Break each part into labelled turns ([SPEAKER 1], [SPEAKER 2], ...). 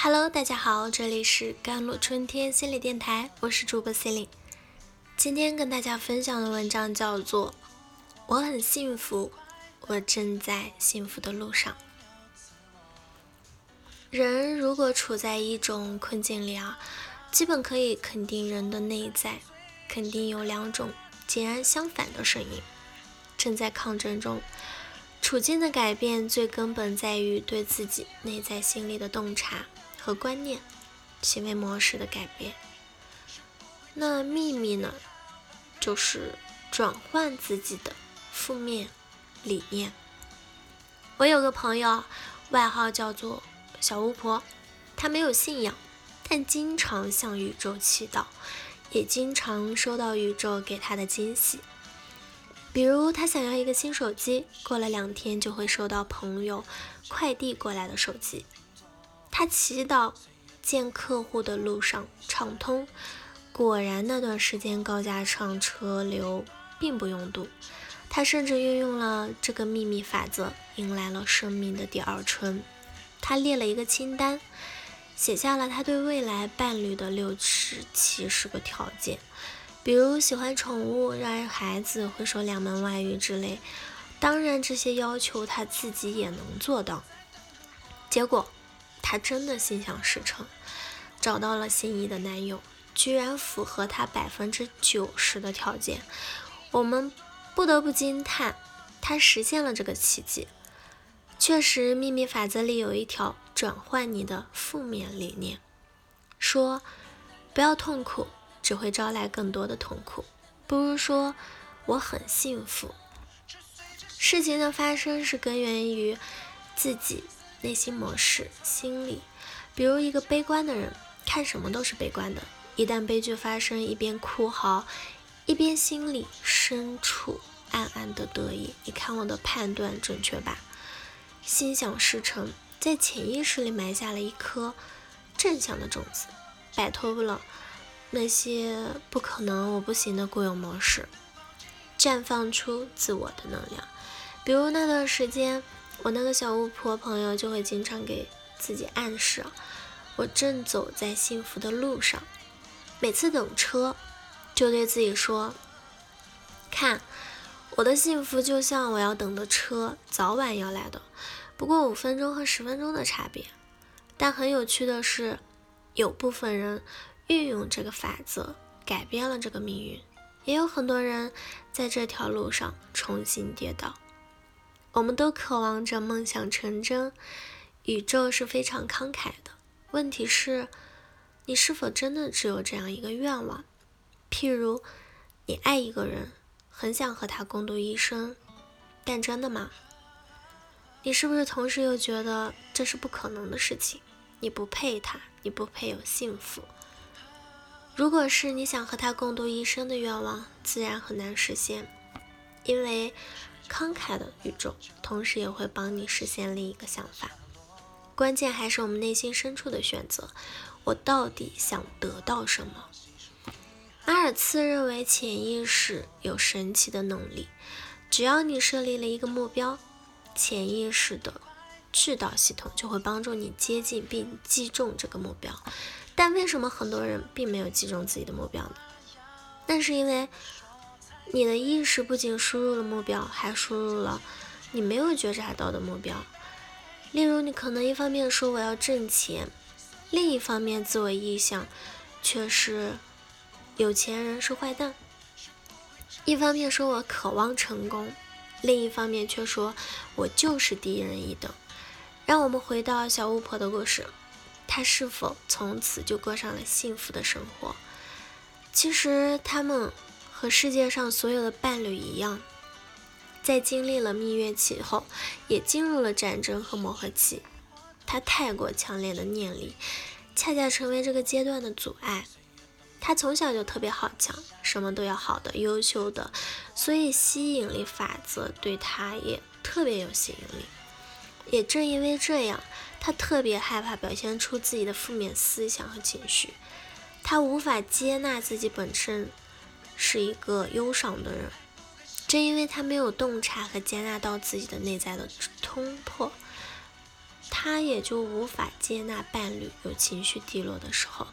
[SPEAKER 1] Hello，大家好，这里是甘露春天心理电台，我是主播 c e l i n e 今天跟大家分享的文章叫做《我很幸福，我正在幸福的路上》。人如果处在一种困境里啊，基本可以肯定人的内在肯定有两种截然相反的声音正在抗争中。处境的改变最根本在于对自己内在心理的洞察。和观念、行为模式的改变。那秘密呢，就是转换自己的负面理念。我有个朋友，外号叫做小巫婆，她没有信仰，但经常向宇宙祈祷，也经常收到宇宙给她的惊喜。比如，她想要一个新手机，过了两天就会收到朋友快递过来的手机。他祈祷见客户的路上畅通，果然那段时间高架上车流并不拥堵。他甚至运用了这个秘密法则，迎来了生命的第二春。他列了一个清单，写下了他对未来伴侣的六十七十个条件，比如喜欢宠物、热爱孩子、会说两门外语之类。当然，这些要求他自己也能做到。结果。她真的心想事成，找到了心仪的男友，居然符合她百分之九十的条件。我们不得不惊叹，她实现了这个奇迹。确实，秘密法则里有一条：转换你的负面理念，说不要痛苦，只会招来更多的痛苦。不如说我很幸福。事情的发生是根源于自己。内心模式、心理，比如一个悲观的人，看什么都是悲观的。一旦悲剧发生，一边哭嚎，一边心里深处暗暗的得意。你看我的判断准确吧？心想事成，在潜意识里埋下了一颗正向的种子，摆脱不了那些不可能、我不行的固有模式，绽放出自我的能量。比如那段时间。我那个小巫婆朋友就会经常给自己暗示，我正走在幸福的路上。每次等车，就对自己说：“看，我的幸福就像我要等的车，早晚要来的，不过五分钟和十分钟的差别。”但很有趣的是，有部分人运用这个法则改变了这个命运，也有很多人在这条路上重新跌倒。我们都渴望着梦想成真，宇宙是非常慷慨的。问题是，你是否真的只有这样一个愿望？譬如，你爱一个人，很想和他共度一生，但真的吗？你是不是同时又觉得这是不可能的事情？你不配他，你不配有幸福。如果是你想和他共度一生的愿望，自然很难实现，因为。慷慨的宇宙，同时也会帮你实现另一个想法。关键还是我们内心深处的选择：我到底想得到什么？阿尔茨认为，潜意识有神奇的能力。只要你设立了一个目标，潜意识的制导系统就会帮助你接近并击中这个目标。但为什么很多人并没有击中自己的目标呢？那是因为。你的意识不仅输入了目标，还输入了你没有觉察到的目标。例如，你可能一方面说我要挣钱，另一方面自我意向却是有钱人是坏蛋；一方面说我渴望成功，另一方面却说我就是低人一等。让我们回到小巫婆的故事，她是否从此就过上了幸福的生活？其实他们。和世界上所有的伴侣一样，在经历了蜜月期后，也进入了战争和磨合期。他太过强烈的念力，恰恰成为这个阶段的阻碍。他从小就特别好强，什么都要好的、优秀的，所以吸引力法则对他也特别有吸引力。也正因为这样，他特别害怕表现出自己的负面思想和情绪，他无法接纳自己本身。是一个忧伤的人，正因为他没有洞察和接纳到自己的内在的通破，他也就无法接纳伴侣有情绪低落的时候，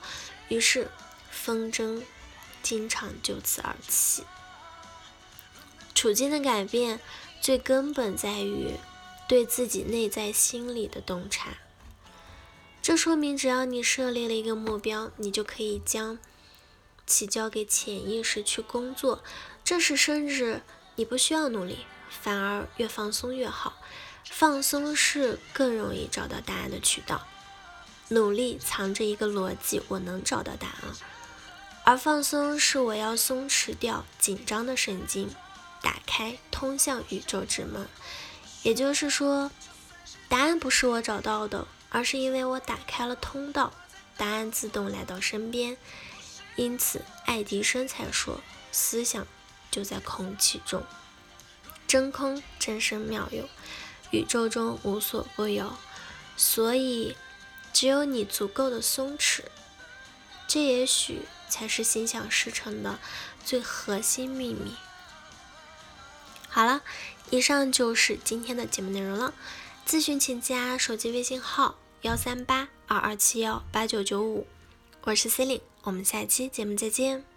[SPEAKER 1] 于是纷争经常就此而起。处境的改变，最根本在于对自己内在心理的洞察。这说明，只要你设立了一个目标，你就可以将其交给潜意识去工作。这时，甚至你不需要努力，反而越放松越好。放松是更容易找到答案的渠道。努力藏着一个逻辑，我能找到答案；而放松是我要松弛掉紧张的神经。打开通向宇宙之门，也就是说，答案不是我找到的，而是因为我打开了通道，答案自动来到身边。因此，爱迪生才说：“思想就在空气中，真空真生妙用，宇宙中无所不有。”所以，只有你足够的松弛，这也许才是心想事成的最核心秘密。好了，以上就是今天的节目内容了。咨询请加手机微信号幺三八二二七幺八九九五，我是 c e l i n e 我们下期节目再见。